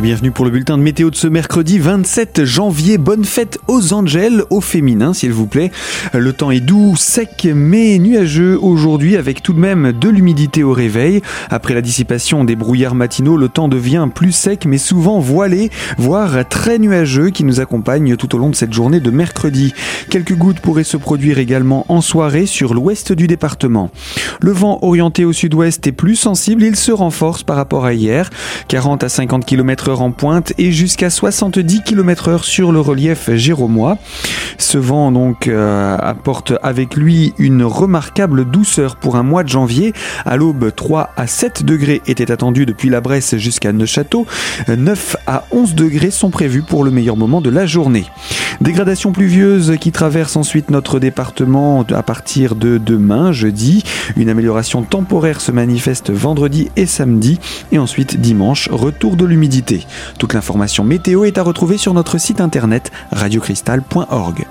Bienvenue pour le bulletin de météo de ce mercredi 27 janvier. Bonne fête aux Angels, au féminin s'il vous plaît. Le temps est doux, sec mais nuageux aujourd'hui avec tout de même de l'humidité au réveil. Après la dissipation des brouillards matinaux, le temps devient plus sec mais souvent voilé, voire très nuageux qui nous accompagne tout au long de cette journée de mercredi. Quelques gouttes pourraient se produire également en soirée sur l'ouest du département. Le vent orienté au sud-ouest est plus sensible, il se renforce par rapport à hier. 40 à 50 km en pointe et jusqu'à 70 km heure sur le relief géromois. Ce vent donc euh, apporte avec lui une remarquable douceur pour un mois de janvier. À l'aube, 3 à 7 degrés étaient attendus depuis la Bresse jusqu'à Neuchâteau. 9 à 11 degrés sont prévus pour le meilleur moment de la journée. Dégradation pluvieuse qui traverse ensuite notre département à partir de demain, jeudi. Une amélioration temporaire se manifeste vendredi et samedi. Et ensuite dimanche, retour de l'humidité. Toute l'information météo est à retrouver sur notre site internet radiocristal.org.